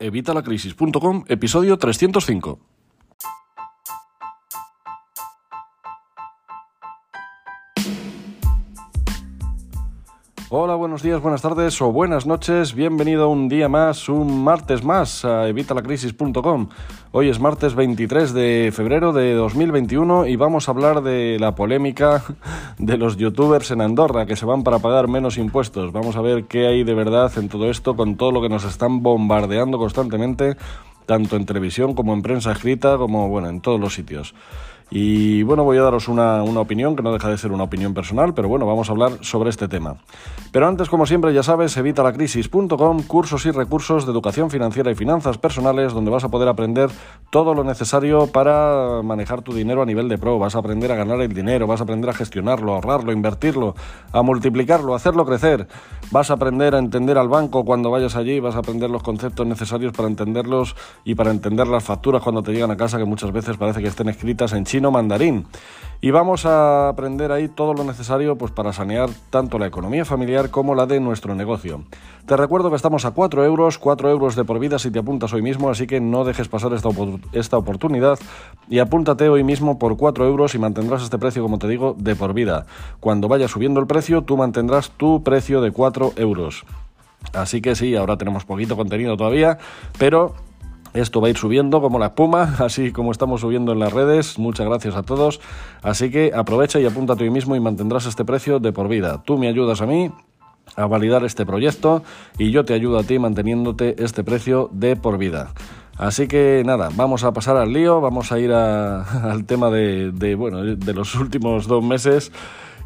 Evitalacrisis.com, episodio 305. Hola, buenos días, buenas tardes o buenas noches. Bienvenido un día más, un martes más a evitalacrisis.com. Hoy es martes 23 de febrero de 2021 y vamos a hablar de la polémica de los youtubers en Andorra que se van para pagar menos impuestos. Vamos a ver qué hay de verdad en todo esto con todo lo que nos están bombardeando constantemente, tanto en televisión como en prensa escrita, como bueno, en todos los sitios. Y bueno, voy a daros una, opinión que no deja de ser una opinión personal, pero bueno, vamos a hablar sobre este tema. Pero antes, como siempre, ya sabes, evitalacrisis.com, cursos y recursos de educación financiera y finanzas personales, donde vas a poder aprender todo lo necesario para manejar tu dinero a nivel de pro. Vas a aprender a ganar el dinero, vas a aprender a gestionarlo, a ahorrarlo, a invertirlo, a multiplicarlo, a hacerlo crecer. Vas a aprender a entender al banco cuando vayas allí, vas a aprender los conceptos necesarios para entenderlos y para entender las facturas cuando te llegan a casa, que muchas veces parece que estén escritas en chino mandarín. Y vamos a aprender ahí todo lo necesario pues, para sanear tanto la economía familiar como la de nuestro negocio. Te recuerdo que estamos a 4 euros, 4 euros de por vida si te apuntas hoy mismo, así que no dejes pasar esta, esta oportunidad y apúntate hoy mismo por 4 euros y mantendrás este precio, como te digo, de por vida. Cuando vaya subiendo el precio, tú mantendrás tu precio de 4 euros. Así que sí, ahora tenemos poquito contenido todavía, pero esto va a ir subiendo como la espuma, así como estamos subiendo en las redes. Muchas gracias a todos. Así que aprovecha y apúntate hoy mismo y mantendrás este precio de por vida. Tú me ayudas a mí a validar este proyecto y yo te ayudo a ti manteniéndote este precio de por vida. Así que nada, vamos a pasar al lío, vamos a ir al tema de, bueno, de los últimos dos meses.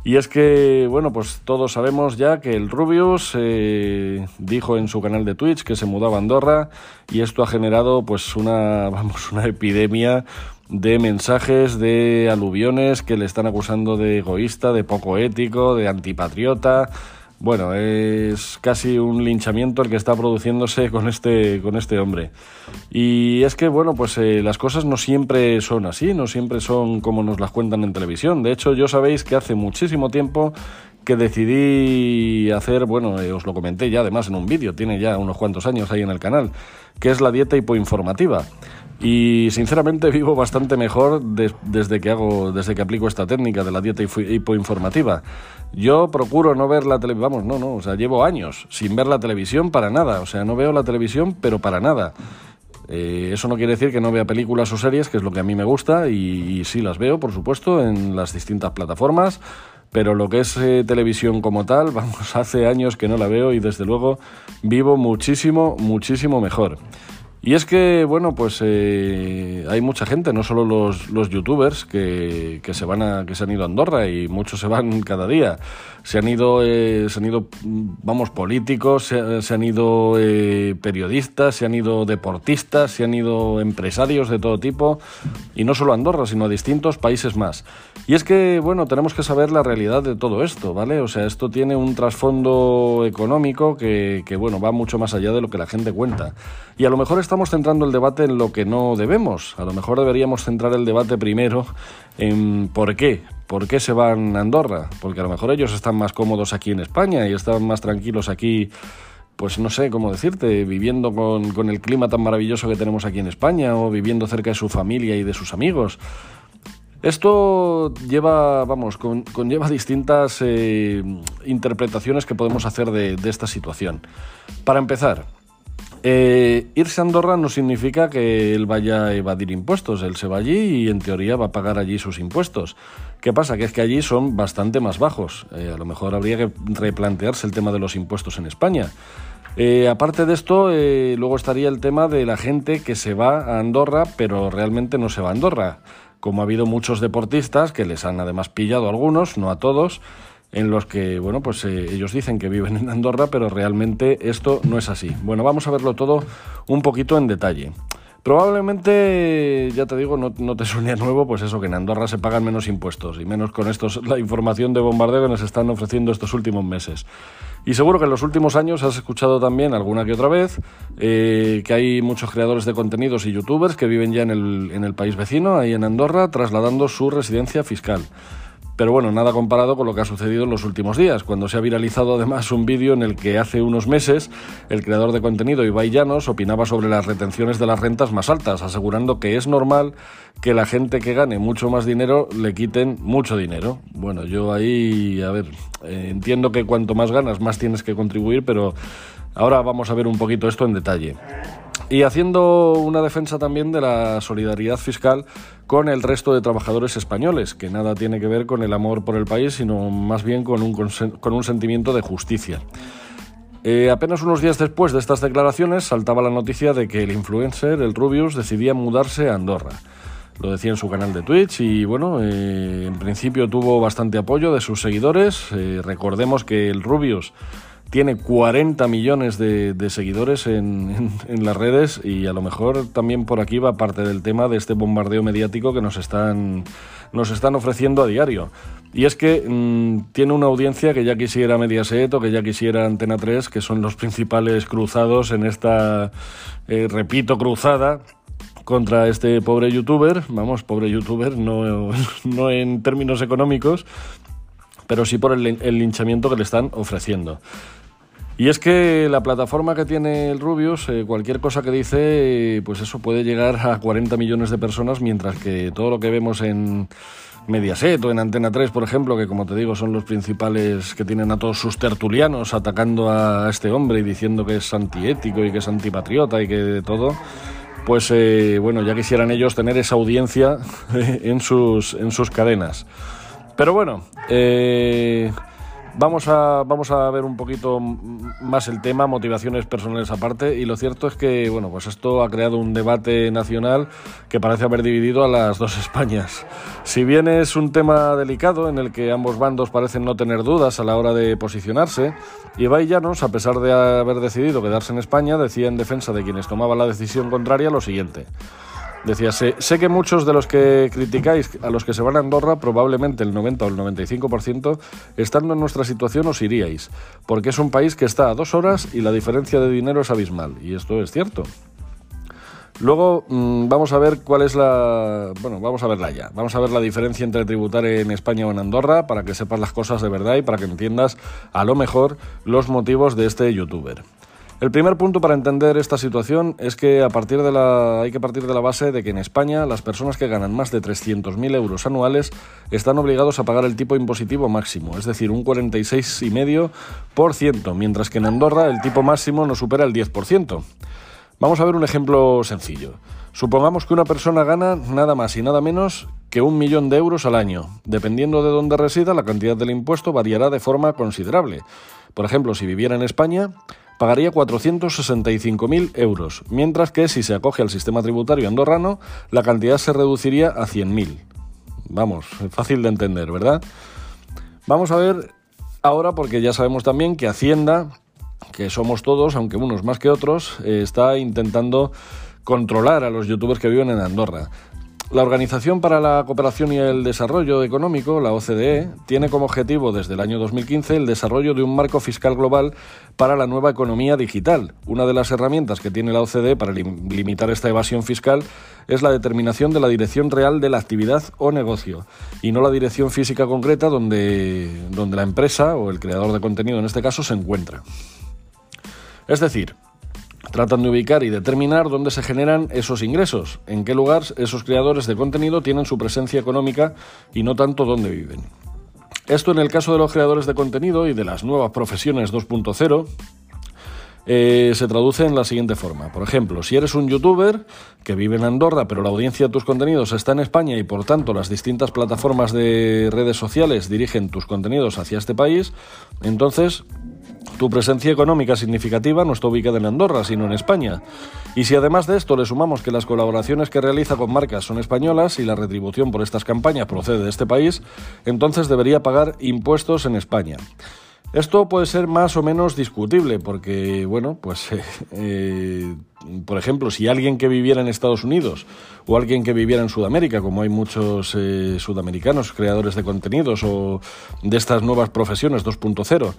Y es que, bueno, pues todos sabemos ya que el Rubius eh, dijo en su canal de Twitch que se mudaba a Andorra y esto ha generado pues una, vamos, una epidemia de mensajes de aluviones que le están acusando de egoísta, de poco ético, de antipatriota. Bueno, es casi un linchamiento el que está produciéndose con este, con este hombre. Y es que, bueno, pues eh, las cosas no siempre son así, no siempre son como nos las cuentan en televisión. De hecho, yo sabéis que hace muchísimo tiempo que decidí hacer, bueno, eh, os lo comenté ya además en un vídeo, tiene ya unos cuantos años ahí en el canal, que es la dieta hipoinformativa. Y sinceramente vivo bastante mejor desde que hago, desde que aplico esta técnica de la dieta hipoinformativa. Yo procuro no ver la televisión, vamos, no, no, o sea, llevo años sin ver la televisión para nada, o sea, no veo la televisión, pero para nada. Eh, eso no quiere decir que no vea películas o series, que es lo que a mí me gusta, y, sí las veo, por supuesto, en las distintas plataformas, pero lo que es eh, televisión como tal, vamos, hace años que no la veo y desde luego vivo muchísimo, muchísimo mejor. Y es que, bueno, pues eh, hay mucha gente, no solo los, los youtubers que, que, se van a, que se han ido a Andorra y muchos se van cada día. Se han ido, eh, se han ido vamos, políticos, se, han ido eh, periodistas, se han ido deportistas, se han ido empresarios de todo tipo. Y no solo a Andorra, sino a distintos países más. Y es que, bueno, tenemos que saber la realidad de todo esto, ¿vale? O sea, esto tiene un trasfondo económico que, que bueno, va mucho más allá de lo que la gente cuenta. Y a lo mejor estamos centrando el debate en lo que no debemos. A lo mejor deberíamos centrar el debate primero en por qué. ¿Por qué se van a Andorra? Porque a lo mejor ellos están más cómodos aquí en España y están más tranquilos aquí pues no sé cómo decirte, viviendo con, el clima tan maravilloso que tenemos aquí en España o viviendo cerca de su familia y de sus amigos. Esto lleva, vamos, conlleva distintas eh, interpretaciones que podemos hacer de esta situación. Para empezar, eh, irse a Andorra no significa que él vaya a evadir impuestos. Él se va allí y en teoría va a pagar allí sus impuestos. ¿Qué pasa? Que es que allí son bastante más bajos. Eh, a lo mejor habría que replantearse el tema de los impuestos en España. Eh, aparte de esto, luego estaría el tema de la gente que se va a Andorra, pero realmente no se va a Andorra. Como ha habido muchos deportistas que les han además pillado a algunos, no a todos, en los que, bueno, pues eh, ellos dicen que viven en Andorra, pero realmente esto no es así. Bueno, vamos a verlo todo un poquito en detalle. Probablemente, ya te digo, no, te suene nuevo, pues eso, que en Andorra se pagan menos impuestos, y menos con estos, la información de bombardeo que nos están ofreciendo estos últimos meses. Y seguro que en los últimos años has escuchado también alguna que otra vez eh, que hay muchos creadores de contenidos y youtubers que viven ya en el, en el país vecino, ahí en Andorra, trasladando su residencia fiscal. Pero bueno, nada comparado con lo que ha sucedido en los últimos días, cuando se ha viralizado además un vídeo en el que hace unos meses el creador de contenido Ibai Llanos opinaba sobre las retenciones de las rentas más altas, asegurando que es normal que la gente que gane mucho más dinero le quiten mucho dinero. Bueno, yo ahí, a ver, eh, entiendo que cuanto más ganas, más tienes que contribuir, pero ahora vamos a ver un poquito esto en detalle. Y haciendo una defensa también de la solidaridad fiscal con el resto de trabajadores españoles, que nada tiene que ver con el amor por el país, sino más bien con un, con un sentimiento de justicia. Eh, apenas unos días después de estas declaraciones saltaba la noticia de que el influencer, el Rubius, decidía mudarse a Andorra. Lo decía en su canal de Twitch y bueno, eh, en principio tuvo bastante apoyo de sus seguidores. Eh, recordemos que el Rubius tiene 40 millones de, seguidores en, las redes y a lo mejor también por aquí va parte del tema de este bombardeo mediático que nos están, nos están ofreciendo a diario. Y es que mm, tiene una audiencia que ya quisiera Mediaset o que ya quisiera Antena 3, que son los principales cruzados en esta, eh, repito, cruzada contra este pobre youtuber, vamos, pobre youtuber, no, no en términos económicos, pero sí por el, linchamiento que le están ofreciendo. Y es que la plataforma que tiene el Rubius, eh, cualquier cosa que dice, pues eso puede llegar a 40 millones de personas, mientras que todo lo que vemos en Mediaset o en Antena 3, por ejemplo, que como te digo son los principales que tienen a todos sus tertulianos atacando a este hombre y diciendo que es antiético y que es antipatriota y que de todo, pues eh, bueno, ya quisieran ellos tener esa audiencia en sus, en sus cadenas. Pero bueno, eh, Vamos a, vamos a ver un poquito más el tema, motivaciones personales aparte, y lo cierto es que bueno, pues esto ha creado un debate nacional que parece haber dividido a las dos Españas. Si bien es un tema delicado en el que ambos bandos parecen no tener dudas a la hora de posicionarse, Ibai Llanos, a pesar de haber decidido quedarse en España, decía en defensa de quienes tomaban la decisión contraria lo siguiente. Decía, sé, que muchos de los que criticáis a los que se van a Andorra, probablemente el 90 o el 95%, estando en nuestra situación os iríais, porque es un país que está a dos horas y la diferencia de dinero es abismal. Y esto es cierto. Luego mm, vamos a ver cuál es la... Bueno, vamos a verla ya. Vamos a ver la diferencia entre tributar en España o en Andorra para que sepas las cosas de verdad y para que entiendas a lo mejor los motivos de este youtuber. El primer punto para entender esta situación es que a partir de la, hay que partir de la base de que en España las personas que ganan más de 300.000 euros anuales están obligados a pagar el tipo impositivo máximo, es decir, un 46,5%, mientras que en Andorra el tipo máximo no supera el 10%. Vamos a ver un ejemplo sencillo. Supongamos que una persona gana nada más y nada menos que un millón de euros al año. Dependiendo de dónde resida, la cantidad del impuesto variará de forma considerable. Por ejemplo, si viviera en España, pagaría 465.000 euros, mientras que si se acoge al sistema tributario andorrano, la cantidad se reduciría a 100.000. Vamos, fácil de entender, ¿verdad? Vamos a ver ahora, porque ya sabemos también que Hacienda, que somos todos, aunque unos más que otros, eh, está intentando controlar a los youtubers que viven en Andorra. La Organización para la Cooperación y el Desarrollo Económico, la OCDE, tiene como objetivo desde el año 2015 el desarrollo de un marco fiscal global para la nueva economía digital. Una de las herramientas que tiene la OCDE para limitar esta evasión fiscal es la determinación de la dirección real de la actividad o negocio y no la dirección física concreta donde, donde la empresa o el creador de contenido en este caso se encuentra. Es decir, Tratan de ubicar y determinar dónde se generan esos ingresos, en qué lugar esos creadores de contenido tienen su presencia económica y no tanto dónde viven. Esto en el caso de los creadores de contenido y de las nuevas profesiones 2.0 eh, se traduce en la siguiente forma. Por ejemplo, si eres un youtuber que vive en Andorra, pero la audiencia de tus contenidos está en España y por tanto las distintas plataformas de redes sociales dirigen tus contenidos hacia este país, entonces tu presencia económica significativa no está ubicada en Andorra, sino en España. Y si además de esto le sumamos que las colaboraciones que realiza con marcas son españolas y la retribución por estas campañas procede de este país, entonces debería pagar impuestos en España. Esto puede ser más o menos discutible porque, bueno, pues, eh, por ejemplo, si alguien que viviera en Estados Unidos o alguien que viviera en Sudamérica, como hay muchos eh, sudamericanos creadores de contenidos o de estas nuevas profesiones 2.0,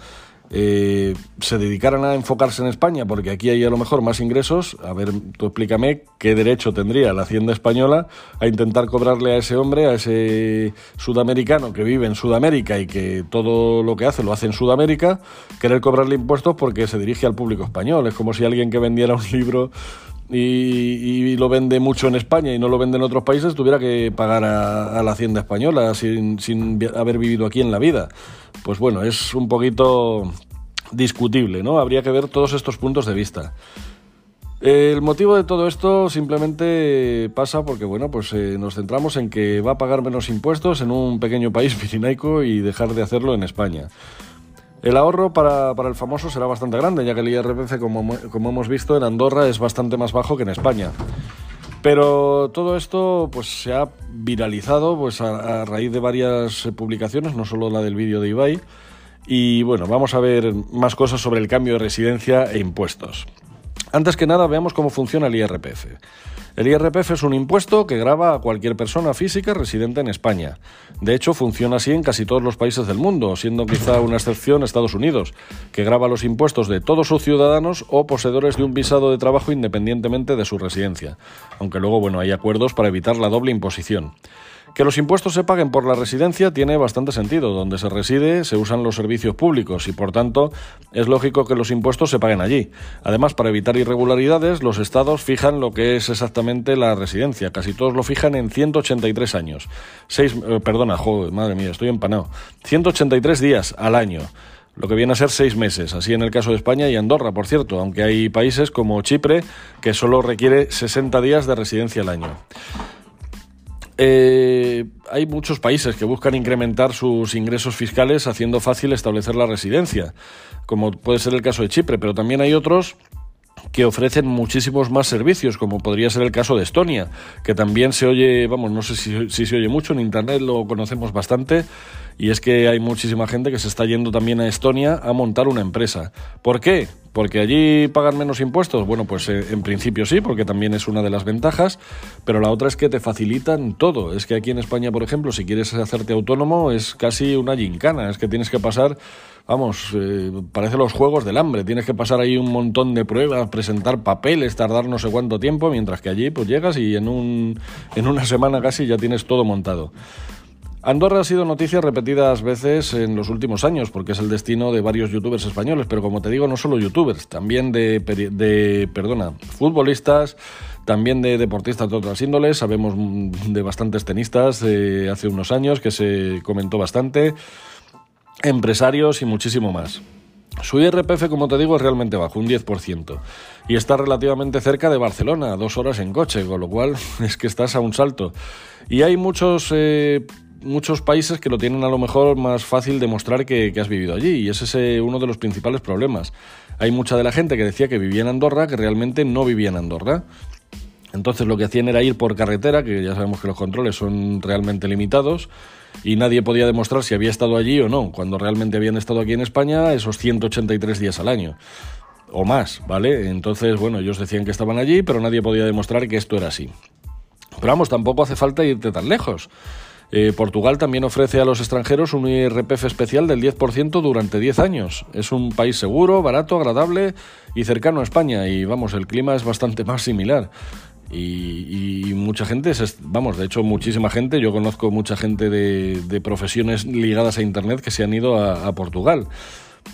eh, se dedicaran a enfocarse en España, porque aquí hay a lo mejor más ingresos, a ver, tú explícame qué derecho tendría la Hacienda española a intentar cobrarle a ese hombre, a ese sudamericano que vive en Sudamérica y que todo lo que hace lo hace en Sudamérica, querer cobrarle impuestos porque se dirige al público español. Es como si alguien que vendiera un libro y, lo vende mucho en España y no lo vende en otros países, tuviera que pagar a, la Hacienda española sin, haber vivido aquí en la vida. Pues bueno, es un poquito discutible, ¿no? Habría que ver todos estos puntos de vista. El motivo de todo esto simplemente pasa porque, bueno, pues eh, nos centramos en que va a pagar menos impuestos en un pequeño país pirinaico y dejar de hacerlo en España. El ahorro para, el famoso será bastante grande, ya que el IRPF, como, como, hemos visto, en Andorra es bastante más bajo que en España. Pero todo esto pues, se ha viralizado pues, a, raíz de varias publicaciones, no solo la del vídeo de Ibai. Y bueno, vamos a ver más cosas sobre el cambio de residencia e impuestos. Antes que nada, veamos cómo funciona el IRPF. El IRPF es un impuesto que grava a cualquier persona física residente en España. De hecho, funciona así en casi todos los países del mundo, siendo quizá una excepción Estados Unidos, que grava los impuestos de todos sus ciudadanos o poseedores de un visado de trabajo independientemente de su residencia. Aunque luego, bueno, hay acuerdos para evitar la doble imposición. Que los impuestos se paguen por la residencia tiene bastante sentido. Donde se reside se usan los servicios públicos y por tanto es lógico que los impuestos se paguen allí. Además, para evitar irregularidades, los estados fijan lo que es exactamente la residencia. Casi todos lo fijan en 183 años. Seis, eh, perdona, joder, madre mía, estoy empanado. 183 días al año lo que viene a ser seis meses, así en el caso de España y Andorra, por cierto, aunque hay países como Chipre que solo requiere 60 días de residencia al año. Eh, hay muchos países que buscan incrementar sus ingresos fiscales haciendo fácil establecer la residencia, como puede ser el caso de Chipre, pero también hay otros que ofrecen muchísimos más servicios, como podría ser el caso de Estonia, que también se oye, vamos, no sé si, si, se oye mucho, en Internet lo conocemos bastante, y es que hay muchísima gente que se está yendo también a Estonia a montar una empresa. ¿Por qué? ¿Porque allí pagan menos impuestos? Bueno, pues eh, en principio sí, porque también es una de las ventajas, pero la otra es que te facilitan todo. Es que aquí en España, por ejemplo, si quieres hacerte autónomo es casi una gincana, es que tienes que pasar, vamos, eh, parece los juegos del hambre, tienes que pasar ahí un montón de pruebas, presentar papeles, tardar no sé cuánto tiempo, mientras que allí pues llegas y en, un, en una semana casi ya tienes todo montado. Andorra ha sido noticia repetidas veces en los últimos años, porque es el destino de varios youtubers españoles, pero como te digo, no solo youtubers, también de, de perdona, futbolistas, también de deportistas de otras índoles, sabemos de bastantes tenistas de hace unos años que se comentó bastante, empresarios y muchísimo más. Su IRPF, como te digo, es realmente bajo, un 10%, y está relativamente cerca de Barcelona, dos horas en coche, con lo cual es que estás a un salto. Y hay muchos eh, muchos países que lo tienen a lo mejor más fácil demostrar que, que has vivido allí y ese es uno de los principales problemas. Hay mucha de la gente que decía que vivía en Andorra que realmente no vivía en Andorra. Entonces lo que hacían era ir por carretera, que ya sabemos que los controles son realmente limitados, y nadie podía demostrar si había estado allí o no, cuando realmente habían estado aquí en España esos 183 días al año. O más, ¿vale? Entonces, bueno, ellos decían que estaban allí, pero nadie podía demostrar que esto era así. Pero vamos, tampoco hace falta irte tan lejos. Eh, Portugal también ofrece a los extranjeros un IRPF especial del 10% durante 10 años. Es un país seguro, barato, agradable y cercano a España. Y vamos, el clima es bastante más similar. Y, mucha gente, vamos, de hecho muchísima gente, yo conozco mucha gente de, profesiones ligadas a Internet que se han ido a, a Portugal.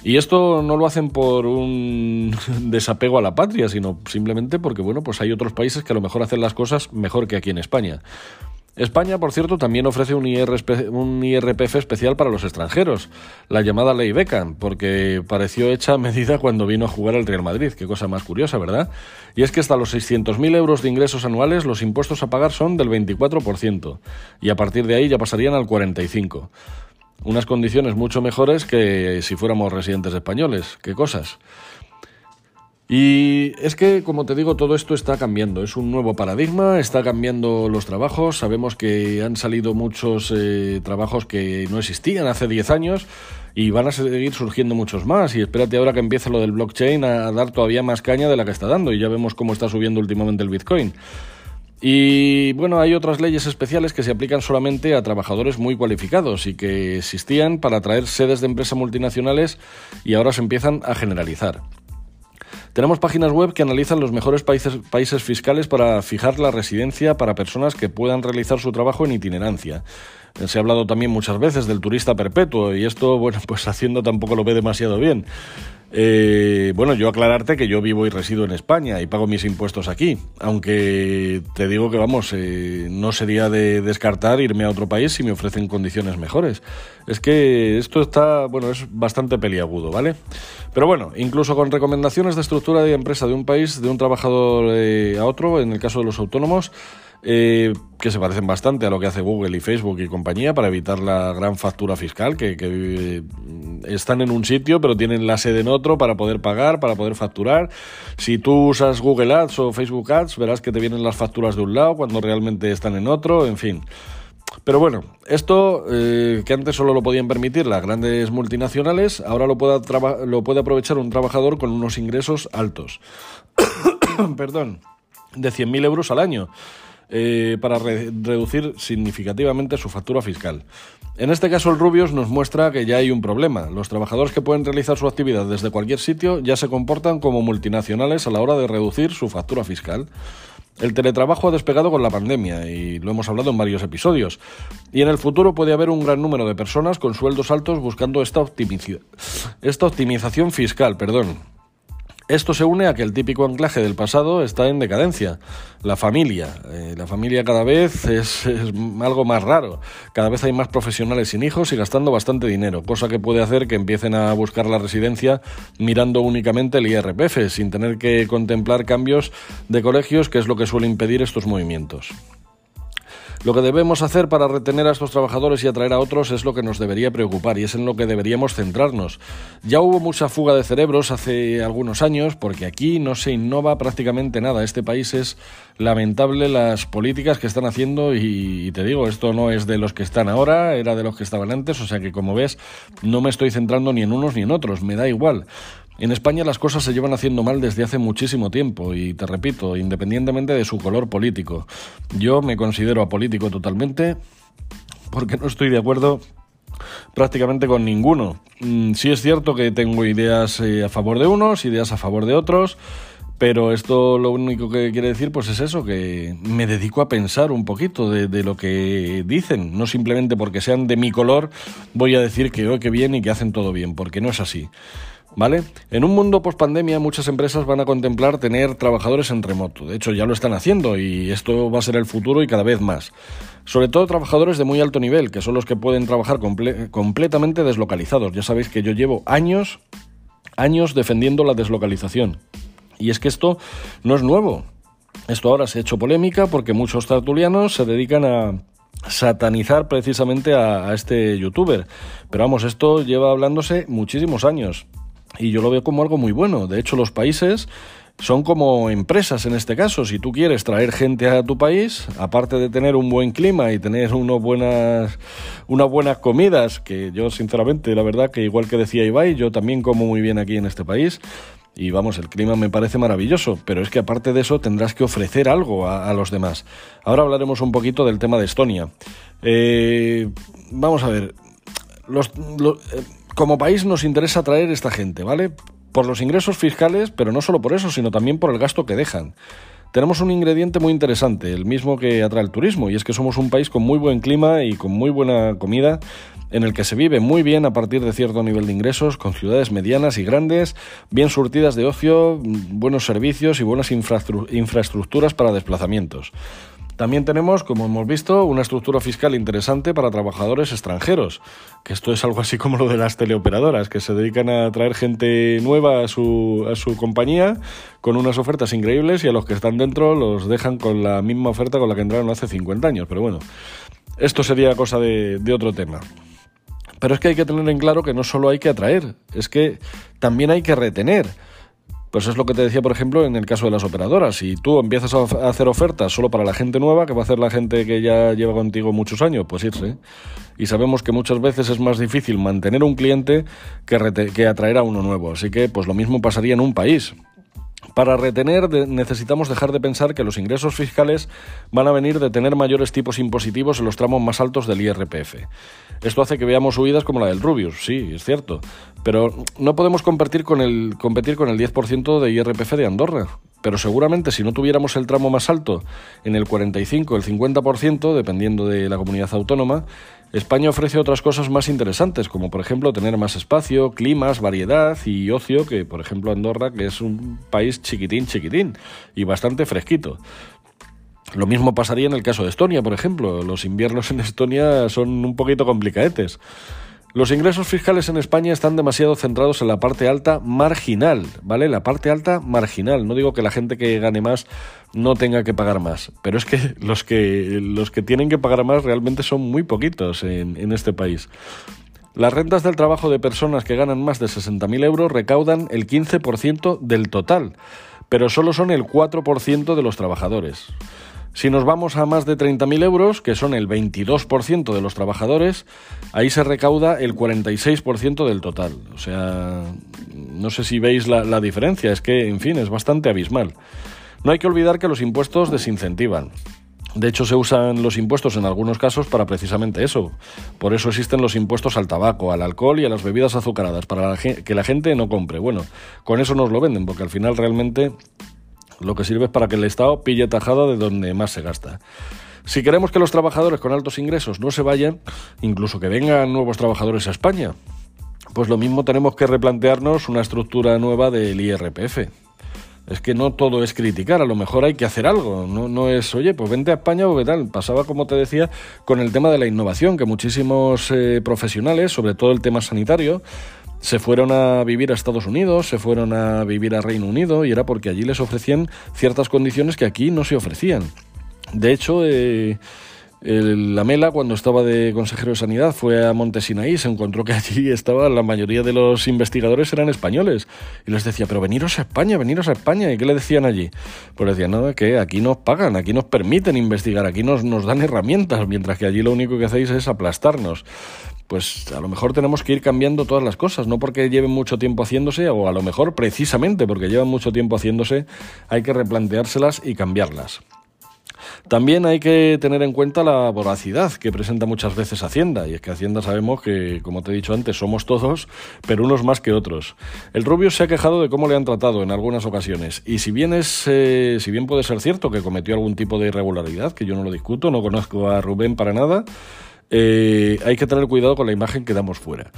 Y esto no lo hacen por un desapego a la patria, sino simplemente porque, bueno, pues hay otros países que a lo mejor hacen las cosas mejor que aquí en España. España, por cierto, también ofrece un, IRPF especial para los extranjeros, la llamada Ley Beckham, porque pareció hecha a medida cuando vino a jugar al Real Madrid. Qué cosa más curiosa, ¿verdad? Y es que hasta los 600.000 euros de ingresos anuales los impuestos a pagar son del 24%, y a partir de ahí ya pasarían al 45%. Unas condiciones mucho mejores que si fuéramos residentes españoles. ¿Qué cosas? Y es que, como te digo, todo esto está cambiando. Es un nuevo paradigma, está cambiando los trabajos. Sabemos que han salido muchos eh, trabajos que no existían hace 10 años y van a seguir surgiendo muchos más. Y espérate ahora que empiece lo del blockchain a dar todavía más caña de la que está dando. Y ya vemos cómo está subiendo últimamente el Bitcoin. Y bueno, hay otras leyes especiales que se aplican solamente a trabajadores muy cualificados y que existían para atraer sedes de empresas multinacionales y ahora se empiezan a generalizar. Tenemos páginas web que analizan los mejores países, países fiscales para fijar la residencia para personas que puedan realizar su trabajo en itinerancia. Se ha hablado también muchas veces del turista perpetuo y esto, bueno, pues Hacienda tampoco lo ve demasiado bien. Eh, bueno, yo aclararte que yo vivo y resido en España y pago mis impuestos aquí, aunque te digo que vamos, eh, no sería de descartar irme a otro país si me ofrecen condiciones mejores. Es que esto está, bueno, es bastante peliagudo, ¿vale? Pero bueno, incluso con recomendaciones de estructura de empresa de un país, de un trabajador eh, a otro, en el caso de los autónomos, eh, que se parecen bastante a lo que hace Google y Facebook y compañía para evitar la gran factura fiscal, que, están en un sitio pero tienen la sede en otro para poder pagar, para poder facturar. Si tú usas Google Ads o Facebook Ads, verás que te vienen las facturas de un lado cuando realmente están en otro, en fin. Pero bueno, esto eh, que antes solo lo podían permitir las grandes multinacionales, ahora lo puede, lo puede aprovechar un trabajador con unos ingresos altos. Perdón, de 100.000 euros al año. Eh, para reducir significativamente su factura fiscal. En este caso, el Rubius nos muestra que ya hay un problema. Los trabajadores que pueden realizar su actividad desde cualquier sitio ya se comportan como multinacionales a la hora de reducir su factura fiscal. El teletrabajo ha despegado con la pandemia y lo hemos hablado en varios episodios. Y en el futuro puede haber un gran número de personas con sueldos altos buscando esta, esta optimización fiscal. Perdón. Esto se une a que el típico anclaje del pasado está en decadencia. La familia. Eh, la familia cada vez es, algo más raro. Cada vez hay más profesionales sin hijos y gastando bastante dinero, cosa que puede hacer que empiecen a buscar la residencia mirando únicamente el IRPF, sin tener que contemplar cambios de colegios, que es lo que suele impedir estos movimientos. Lo que debemos hacer para retener a estos trabajadores y atraer a otros es lo que nos debería preocupar y es en lo que deberíamos centrarnos. Ya hubo mucha fuga de cerebros hace algunos años porque aquí no se innova prácticamente nada. Este país es lamentable las políticas que están haciendo y, te digo, esto no es de los que están ahora, era de los que estaban antes, o sea que como ves no me estoy centrando ni en unos ni en otros, me da igual. En España las cosas se llevan haciendo mal desde hace muchísimo tiempo y te repito, independientemente de su color político. Yo me considero apolítico totalmente porque no estoy de acuerdo prácticamente con ninguno. Mm, sí es cierto que tengo ideas eh, a favor de unos, ideas a favor de otros, pero esto lo único que quiere decir pues es eso, que me dedico a pensar un poquito de, lo que dicen, no simplemente porque sean de mi color voy a decir que hoy oh, que bien y que hacen todo bien, porque no es así. ¿Vale? En un mundo post pandemia muchas empresas van a contemplar tener trabajadores en remoto. De hecho, ya lo están haciendo y esto va a ser el futuro y cada vez más. Sobre todo trabajadores de muy alto nivel, que son los que pueden trabajar completamente deslocalizados. Ya sabéis que yo llevo años, años defendiendo la deslocalización. Y es que esto no es nuevo. Esto ahora se ha hecho polémica porque muchos tertulianos se dedican a, satanizar precisamente a, a, este youtuber. Pero vamos, esto lleva hablándose muchísimos años y yo lo veo como algo muy bueno. De hecho, los países son como empresas en este caso. Si tú quieres traer gente a tu país, aparte de tener un buen clima y tener unos buenas, unas buenas comidas, que yo sinceramente, la verdad que igual que decía Ibai, yo también como muy bien aquí en este país. Y vamos, el clima me parece maravilloso, pero es que aparte de eso tendrás que ofrecer algo a, los demás. Ahora hablaremos un poquito del tema de Estonia. Eh, vamos a ver, los, eh, como país nos interesa atraer esta gente, ¿vale? Por los ingresos fiscales, pero no solo por eso, sino también por el gasto que dejan. Tenemos un ingrediente muy interesante, el mismo que atrae el turismo, y es que somos un país con muy buen clima y con muy buena comida, en el que se vive muy bien a partir de cierto nivel de ingresos, con ciudades medianas y grandes, bien surtidas de ocio, buenos servicios y buenas infraestructuras para desplazamientos. También tenemos, como hemos visto, una estructura fiscal interesante para trabajadores extranjeros, que esto es algo así como lo de las teleoperadoras, que se dedican a traer gente nueva a su, a su compañía con unas ofertas increíbles y a los que están dentro los dejan con la misma oferta con la que entraron hace 50 años. Pero bueno, esto sería cosa de, de otro tema. Pero es que hay que tener en claro que no solo hay que atraer, es que también hay que retener. Pues es lo que te decía, por ejemplo, en el caso de las operadoras. Si tú empiezas a hacer ofertas solo para la gente nueva, que va a hacer la gente que ya lleva contigo muchos años, pues irse. Y sabemos que muchas veces es más difícil mantener un cliente que, que atraer a uno nuevo. Así que, pues lo mismo pasaría en un país. Para retener necesitamos dejar de pensar que los ingresos fiscales van a venir de tener mayores tipos impositivos en los tramos más altos del IRPF. Esto hace que veamos subidas como la del Rubius, sí, es cierto, pero no podemos competir con el, competir con el 10% de IRPF de Andorra. Pero seguramente si no tuviéramos el tramo más alto, en el 45, el 50%, dependiendo de la comunidad autónoma, España ofrece otras cosas más interesantes, como por ejemplo tener más espacio, climas, variedad y ocio que, por ejemplo, Andorra, que es un país chiquitín, chiquitín y bastante fresquito. Lo mismo pasaría en el caso de Estonia, por ejemplo. Los inviernos en Estonia son un poquito complicadetes. Los ingresos fiscales en España están demasiado centrados en la parte alta marginal, ¿vale? La parte alta marginal. No digo que la gente que gane más no tenga que pagar más, pero es que los que, los que tienen que pagar más realmente son muy poquitos en, en este país. Las rentas del trabajo de personas que ganan más de 60.000 euros recaudan el 15% del total, pero solo son el 4% de los trabajadores. Si nos vamos a más de 30.000 euros, que son el 22% de los trabajadores, ahí se recauda el 46% del total. O sea, no sé si veis la, diferencia, es que, en fin, es bastante abismal. No hay que olvidar que los impuestos desincentivan. De hecho, se usan los impuestos en algunos casos para precisamente eso. Por eso existen los impuestos al tabaco, al alcohol y a las bebidas azucaradas, para que la gente no compre. Bueno, con eso nos lo venden, porque al final realmente lo que sirve es para que el Estado pille tajada de donde más se gasta. Si queremos que los trabajadores con altos ingresos no se vayan, incluso que vengan nuevos trabajadores a España, pues lo mismo tenemos que replantearnos una estructura nueva del IRPF. Es que no todo es criticar, a lo mejor hay que hacer algo, no, no es, oye, pues vente a España o qué tal. Pasaba, como te decía, con el tema de la innovación, que muchísimos eh, profesionales, sobre todo el tema sanitario, se fueron a vivir a Estados Unidos, se fueron a vivir a Reino Unido y era porque allí les ofrecían ciertas condiciones que aquí no se ofrecían. De hecho, eh, la Mela, cuando estaba de consejero de Sanidad, fue a Montesinaí se encontró que allí estaba la mayoría de los investigadores eran españoles. Y les decía, pero veniros a España, veniros a España. ¿Y qué le decían allí? Pues decían, no, que aquí nos pagan, aquí nos permiten investigar, aquí nos, nos dan herramientas, mientras que allí lo único que hacéis es aplastarnos pues a lo mejor tenemos que ir cambiando todas las cosas, no porque lleven mucho tiempo haciéndose, o a lo mejor precisamente porque llevan mucho tiempo haciéndose, hay que replanteárselas y cambiarlas. También hay que tener en cuenta la voracidad que presenta muchas veces Hacienda, y es que Hacienda sabemos que, como te he dicho antes, somos todos, pero unos más que otros. El Rubio se ha quejado de cómo le han tratado en algunas ocasiones, y si bien, es, eh, si bien puede ser cierto que cometió algún tipo de irregularidad, que yo no lo discuto, no conozco a Rubén para nada, eh, hay que tener cuidado con la imagen que damos fuera.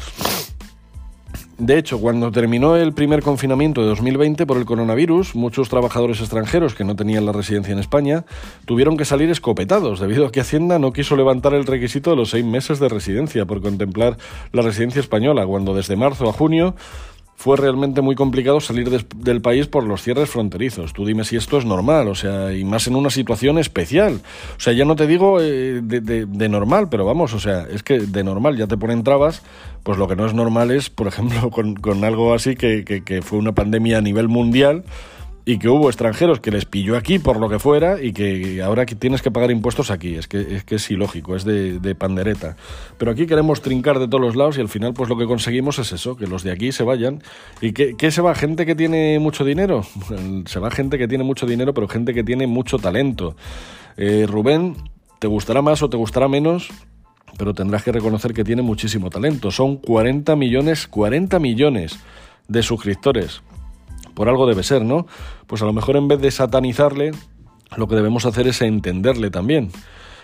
De hecho, cuando terminó el primer confinamiento de 2020 por el coronavirus, muchos trabajadores extranjeros que no tenían la residencia en España tuvieron que salir escopetados debido a que Hacienda no quiso levantar el requisito de los seis meses de residencia por contemplar la residencia española, cuando desde marzo a junio fue realmente muy complicado salir del país por los cierres fronterizos. Tú dime si esto es normal, o sea, y más en una situación especial. O sea, ya no te digo eh, de, normal, pero vamos, o sea, es que de normal ya te ponen trabas, pues lo que no es normal es, por ejemplo, con, algo así que fue una pandemia a nivel mundial y que hubo extranjeros que les pilló aquí por lo que fuera y que ahora tienes que pagar impuestos aquí. Es que es, que es ilógico, es de, pandereta. Pero aquí queremos trincar de todos los lados y al final pues lo que conseguimos es eso, que los de aquí se vayan. ¿Y qué, se va? ¿Gente que tiene mucho dinero? Se va gente que tiene mucho dinero, pero gente que tiene mucho talento. Eh, Rubén, ¿te gustará más o te gustará menos? Pero tendrás que reconocer que tiene muchísimo talento. Son 40 millones, 40 millones de suscriptores por algo debe ser, ¿no? Pues a lo mejor en vez de satanizarle, lo que debemos hacer es entenderle también.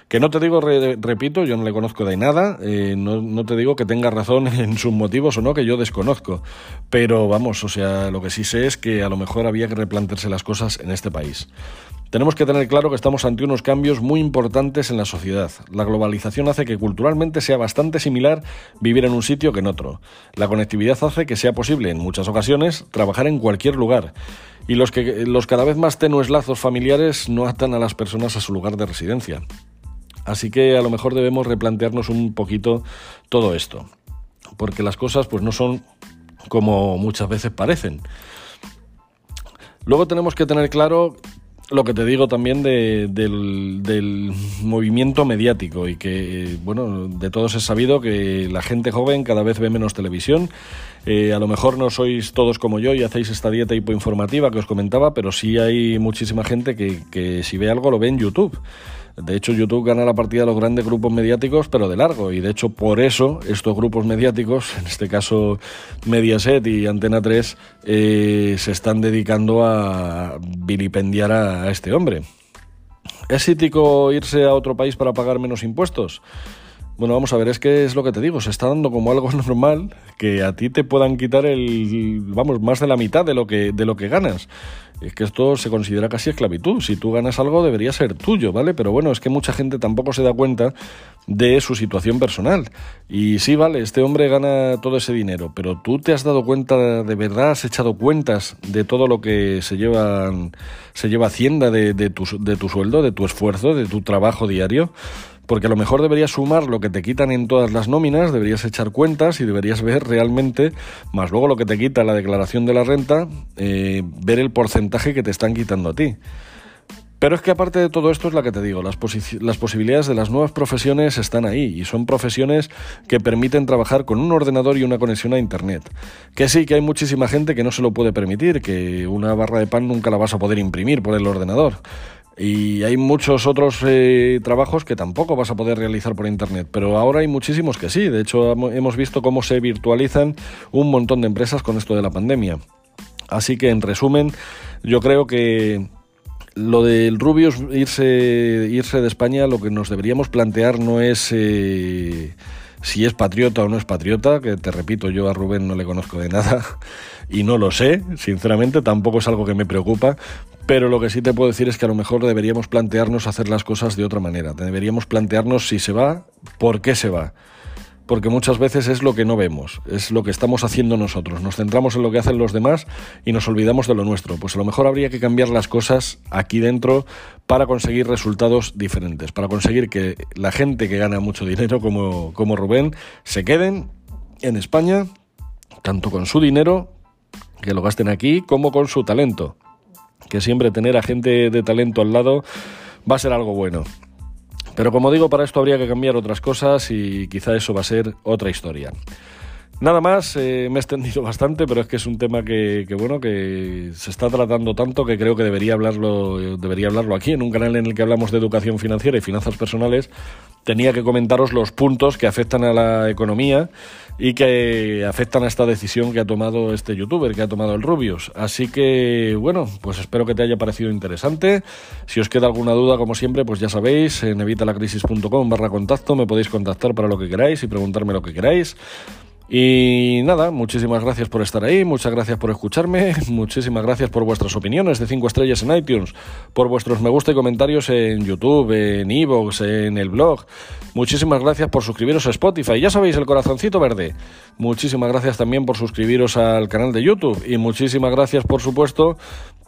Que no te digo, repito, yo no le conozco de nada, eh, no, no, te digo que tenga razón en sus motivos o no, que yo desconozco. Pero vamos, o sea, lo que sí sé es que a lo mejor había que replantearse las cosas en este país. Tenemos que tener claro que estamos ante unos cambios muy importantes en la sociedad. La globalización hace que culturalmente sea bastante similar vivir en un sitio que en otro. La conectividad hace que sea posible, en muchas ocasiones, trabajar en cualquier lugar. Y los, que, los cada vez más tenues lazos familiares no atan a las personas a su lugar de residencia. Así que a lo mejor debemos replantearnos un poquito todo esto. Porque las cosas pues no son como muchas veces parecen. Luego tenemos que tener claro lo que te digo también del, movimiento mediático y que, bueno, de todos es sabido que la gente joven cada vez ve menos televisión. Eh, a lo mejor no sois todos como yo y hacéis esta dieta hipoinformativa que os comentaba, pero sí hay muchísima gente que si ve algo lo ve en YouTube. De hecho, YouTube gana la partida de los grandes grupos mediáticos, pero de largo. Y de hecho, por eso estos grupos mediáticos, en este caso Mediaset y Antena 3, eh, se están dedicando a vilipendiar a este hombre. ¿Es ético irse a otro país para pagar menos impuestos? Bueno, vamos a ver, es que es lo que te digo, se está dando como algo normal que a ti te puedan quitar el, vamos, más de la mitad de lo que, de lo que ganas. Es que esto se considera casi esclavitud. Si tú ganas algo debería ser tuyo, ¿vale? Pero bueno, es que mucha gente tampoco se da cuenta de su situación personal. Y sí, vale, este hombre gana todo ese dinero, pero tú te has dado cuenta, de verdad has echado cuentas de todo lo que se lleva, se lleva Hacienda de, de, tu, de tu sueldo, de tu esfuerzo, de tu trabajo diario porque a lo mejor deberías sumar lo que te quitan en todas las nóminas, deberías echar cuentas y deberías ver realmente, más luego lo que te quita la declaración de la renta, eh, ver el porcentaje que te están quitando a ti. Pero es que aparte de todo esto es la que te digo, las, las, posibilidades de las nuevas profesiones están ahí y son profesiones que permiten trabajar con un ordenador y una conexión a Internet. Que sí, que hay muchísima gente que no se lo puede permitir, que una barra de pan nunca la vas a poder imprimir por el ordenador. Y hay muchos otros eh, trabajos que tampoco vas a poder realizar por Internet, pero ahora hay muchísimos que sí. De hecho, hemos visto cómo se virtualizan un montón de empresas con esto de la pandemia. Así que, en resumen, yo creo que lo del Rubius irse, irse de España, lo que nos deberíamos plantear no es... Eh, si es patriota o no es patriota, que te repito, yo a Rubén no le conozco de nada y no lo sé, sinceramente, tampoco es algo que me preocupa, pero lo que sí te puedo decir es que a lo mejor deberíamos plantearnos hacer las cosas de otra manera. Deberíamos plantearnos si se va, por qué se va. Porque muchas veces es lo que no vemos, es lo que estamos haciendo nosotros. Nos centramos en lo que hacen los demás y nos olvidamos de lo nuestro. Pues a lo mejor habría que cambiar las cosas aquí dentro para conseguir resultados diferentes, para conseguir que la gente que gana mucho dinero como, como Rubén se queden en España, tanto con su dinero, que lo gasten aquí, como con su talento que siempre tener a gente de talento al lado va a ser algo bueno. Pero como digo, para esto habría que cambiar otras cosas y quizá eso va a ser otra historia. Nada más, eh, me he extendido bastante, pero es que es un tema que, bueno, que se está tratando tanto que creo que debería hablarlo, debería hablarlo aquí, en un canal en el que hablamos de educación financiera y finanzas personales. Tenía que comentaros los puntos que afectan a la economía y que afectan a esta decisión que ha tomado este youtuber, que ha tomado el Rubius. Así que, bueno, pues espero que te haya parecido interesante. Si os queda alguna duda, como siempre, pues ya sabéis, en evitalacrisis.com barra contacto me podéis contactar para lo que queráis y preguntarme lo que queráis. Y nada, muchísimas gracias por estar ahí, muchas gracias por escucharme, muchísimas gracias por vuestras opiniones de 5 estrellas en iTunes, por vuestros me gusta y comentarios en YouTube, en Evox, en el blog. Muchísimas gracias por suscribiros a Spotify, ya sabéis, el corazoncito verde. Muchísimas gracias también por suscribiros al canal de YouTube y muchísimas gracias, por supuesto,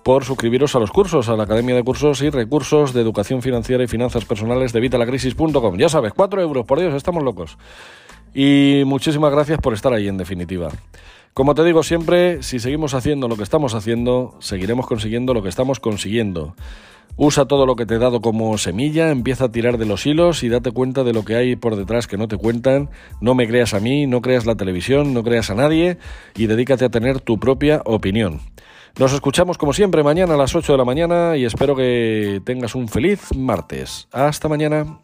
por suscribiros a los cursos, a la Academia de Cursos y Recursos de Educación Financiera y Finanzas Personales de Vitalacrisis.com. Ya sabes, 4 euros, por Dios, estamos locos. Y muchísimas gracias por estar ahí en definitiva. Como te digo siempre, si seguimos haciendo lo que estamos haciendo, seguiremos consiguiendo lo que estamos consiguiendo. Usa todo lo que te he dado como semilla, empieza a tirar de los hilos y date cuenta de lo que hay por detrás que no te cuentan. No me creas a mí, no creas la televisión, no creas a nadie y dedícate a tener tu propia opinión. Nos escuchamos como siempre mañana a las 8 de la mañana y espero que tengas un feliz martes. Hasta mañana.